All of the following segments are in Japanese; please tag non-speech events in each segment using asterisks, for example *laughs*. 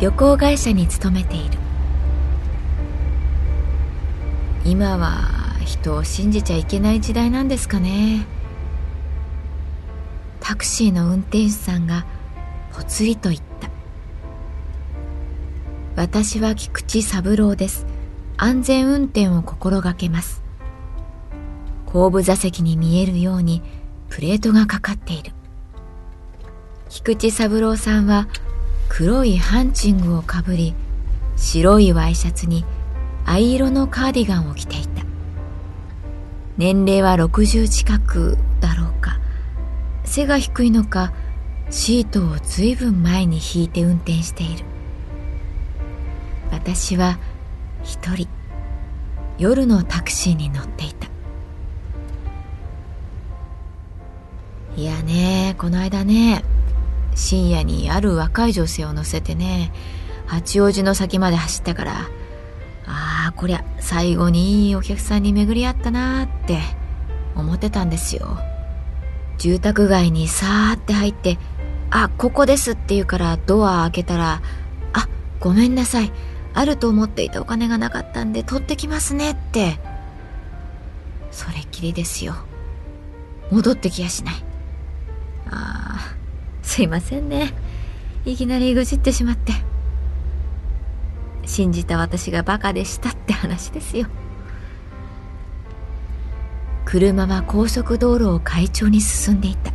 旅行会社に勤めている。今は人を信じちゃいけない時代なんですかね。タクシーの運転手さんがぽつりと言った。私は菊池三郎です。安全運転を心がけます。後部座席に見えるようにプレートがかかっている。菊池三郎さんは黒いハンチングをかぶり白いワイシャツに藍色のカーディガンを着ていた。年齢は60近くだろうか。背が低いのかシートをずいぶん前に引いて運転している。私は一人夜のタクシーに乗っていた。いやねこの間ね深夜にある若い女性を乗せてね八王子の先まで走ったからああこりゃ最後にいいお客さんに巡り合ったなーって思ってたんですよ。住宅街にさーって入って「あここです」って言うからドア開けたら「あごめんなさい。あると思っていたお金がなかったんで取ってきますね」って。それっきりですよ。戻ってきやしない。ああすいませんね。いきなりぐじってしまって。信じた私がバカでしたって話ですよ。車は高速道路を快調に進んでいた。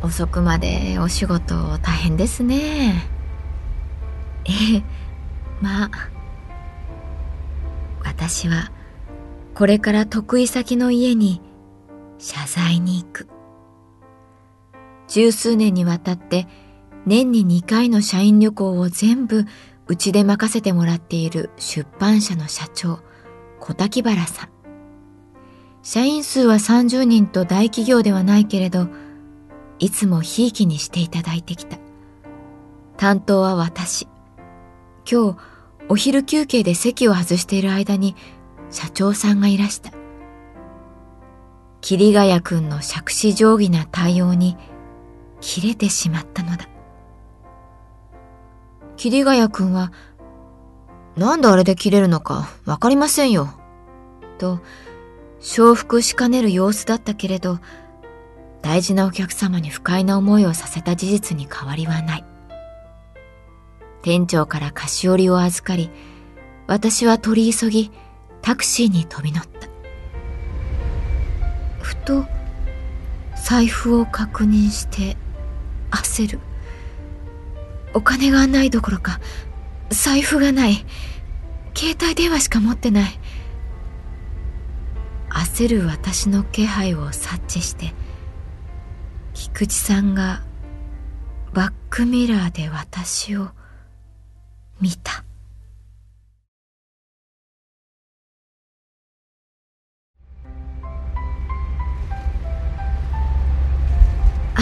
遅くまでお仕事大変ですね。ええまあ私はこれから得意先の家に謝罪に行く。十数年にわたって年に2回の社員旅行を全部うちで任せてもらっている出版社の社長、小滝原さん。社員数は30人と大企業ではないけれど、いつもひいきにしていただいてきた。担当は私。今日、お昼休憩で席を外している間に、社長さんがいらした。桐ヶ谷くんの杓子定規な対応に切れてしまったのだ。桐ヶ谷くんは、なんであれで切れるのかわかりませんよ。と、承服しかねる様子だったけれど、大事なお客様に不快な思いをさせた事実に変わりはない。店長から菓子折りを預かり、私は取り急ぎタクシーに飛び乗った。ふと財布を確認して焦る。お金がないどころか財布がない。携帯電話しか持ってない。焦る私の気配を察知して菊池さんがバックミラーで私を見た。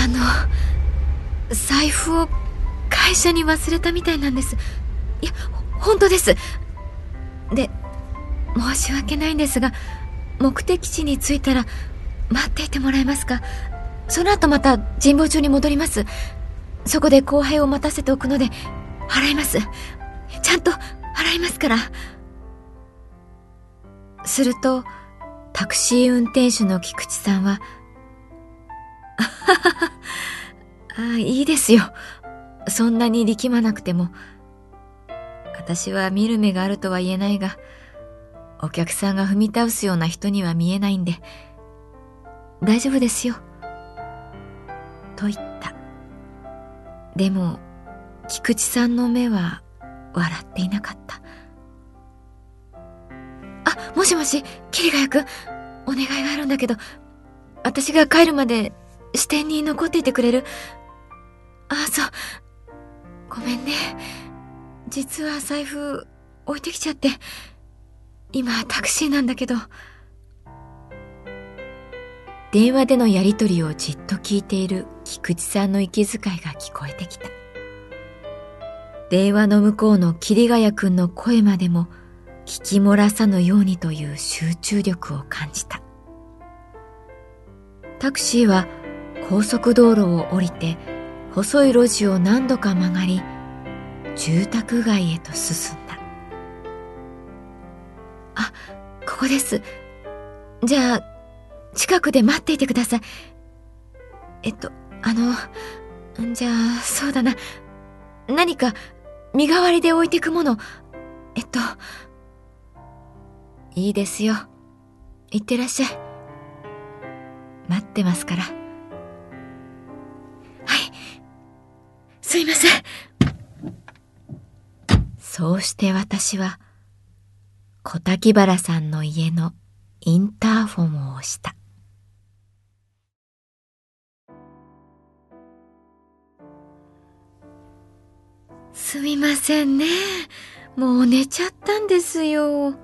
あの財布を会社に忘れたみたいなんです。いや本当です。で申し訳ないんですが目的地に着いたら待っていてもらえますか？その後また神保町に戻ります。そこで後輩を待たせておくので払います。ちゃんと払いますから。するとタクシー運転手の菊池さんは *laughs* あいいですよ。そんなに力まなくても。私は見る目があるとは言えないがお客さんが踏み倒すような人には見えないんで。大丈夫ですよ。と言った。でも菊池さんの目は笑っていなかった。あもしもし桐ヶ谷君お願いがあるんだけど私が帰るまで支店に残っていてくれる。あそう。ごめんね。実は財布置いてきちゃって。今タクシーなんだけど。電話でのやりとりをじっと聞いている菊池さんの息遣いが聞こえてきた。電話の向こうの桐ヶ谷くんの声までも聞き漏らさぬようにという集中力を感じた。タクシーは高速道路を降りて細い路地を何度か曲がり住宅街へと進んだ。あここです。じゃあ近くで待っていてください。えっとあのじゃあそうだな。何か身代わりで置いてくもの。えっといいですよ。行ってらっしゃい。待ってますから。すいません。そうして私は、小滝原さんの家のインターフォンを押した。すみませんね。もう寝ちゃったんですよ。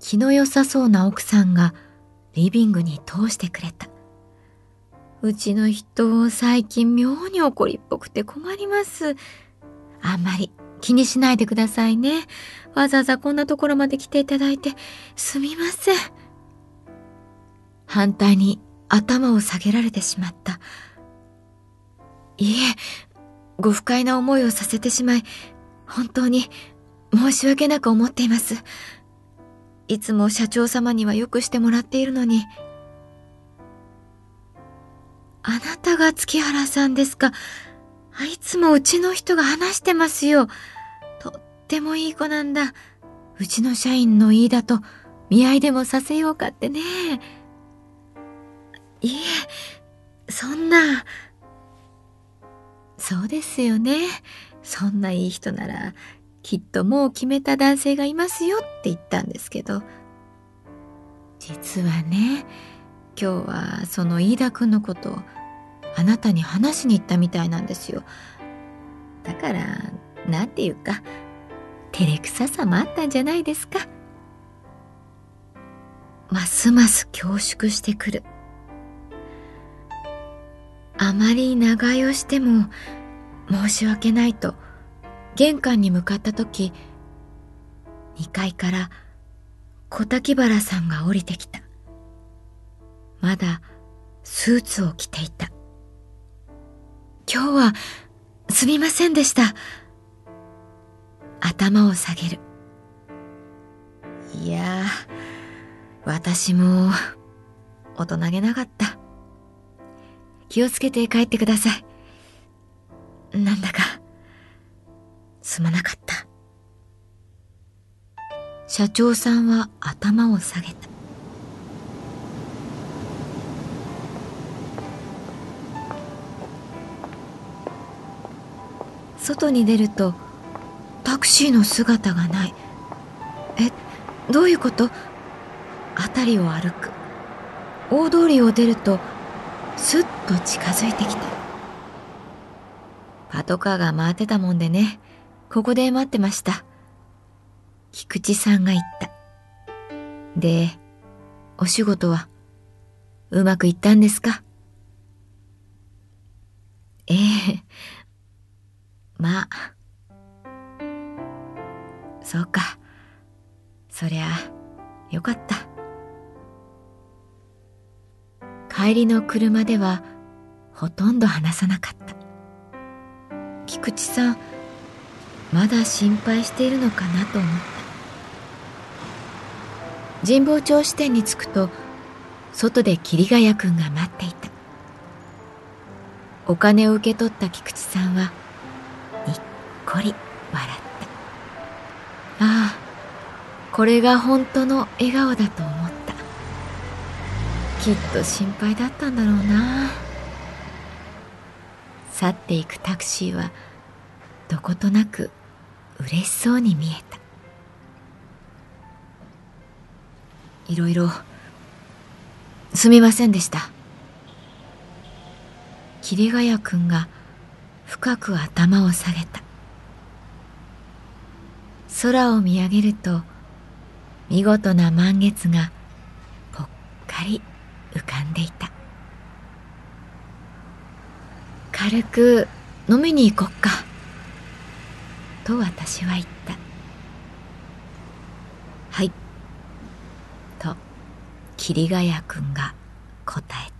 気の良さそうな奥さんがリビングに通してくれた。うちの人、最近妙に怒りっぽくて困ります。あんまり気にしないでくださいね。わざわざこんなところまで来ていただいて、すみません。反対に頭を下げられてしまった。いえ、ご不快な思いをさせてしまい、本当に申し訳なく思っています。いつも社長様にはよくしてもらっているのに、あなたが月原さんですか？あいつもうちの人が話してますよ。とってもいい子なんだ。うちの社員のいいだと見合いでもさせようかってね。いえ、そんな。そうですよね。そんないい人なら、きっともう決めた男性がいますよって言ったんですけど。実はね、今日はその飯田くんのことをあなたに話しに行ったみたいなんですよ。だから、なんていうか、照れくささもあったんじゃないですか。ますます恐縮してくる。あまり長居をしても申し訳ないと玄関に向かった時、2階から小滝原さんが降りてきた。まだスーツを着ていた。今日はすみませんでした。頭を下げる。いや私も大人げなかった。気をつけて帰ってください。なんだか、すまなかった。社長さんは頭を下げた。外に出るとタクシーの姿がない。えどういうこと？辺りを歩く。大通りを出るとスッと近づいてきた。パトカーが回ってたもんでね。ここで待ってました。菊池さんが言った。でお仕事は？うまくいったんですか？ええ。まあ。そうか。そりゃよかった。帰りの車ではほとんど話さなかった。菊池さんまだ心配しているのかなと思った。神保町支店に着くと外で桐ヶ谷君が待っていた。お金を受け取った菊池さんはこり笑ったああこれが本当の笑顔だと思った。きっと心配だったんだろうな。去っていくタクシーはどことなく嬉しそうに見えた。いろいろすみませんでした。桐ヶ谷君が深く頭を下げた。空を見上げると見事な満月がぽっかり浮かんでいた。軽く飲みに行こっかと私は言った。はいと桐ヶ谷君が答えた。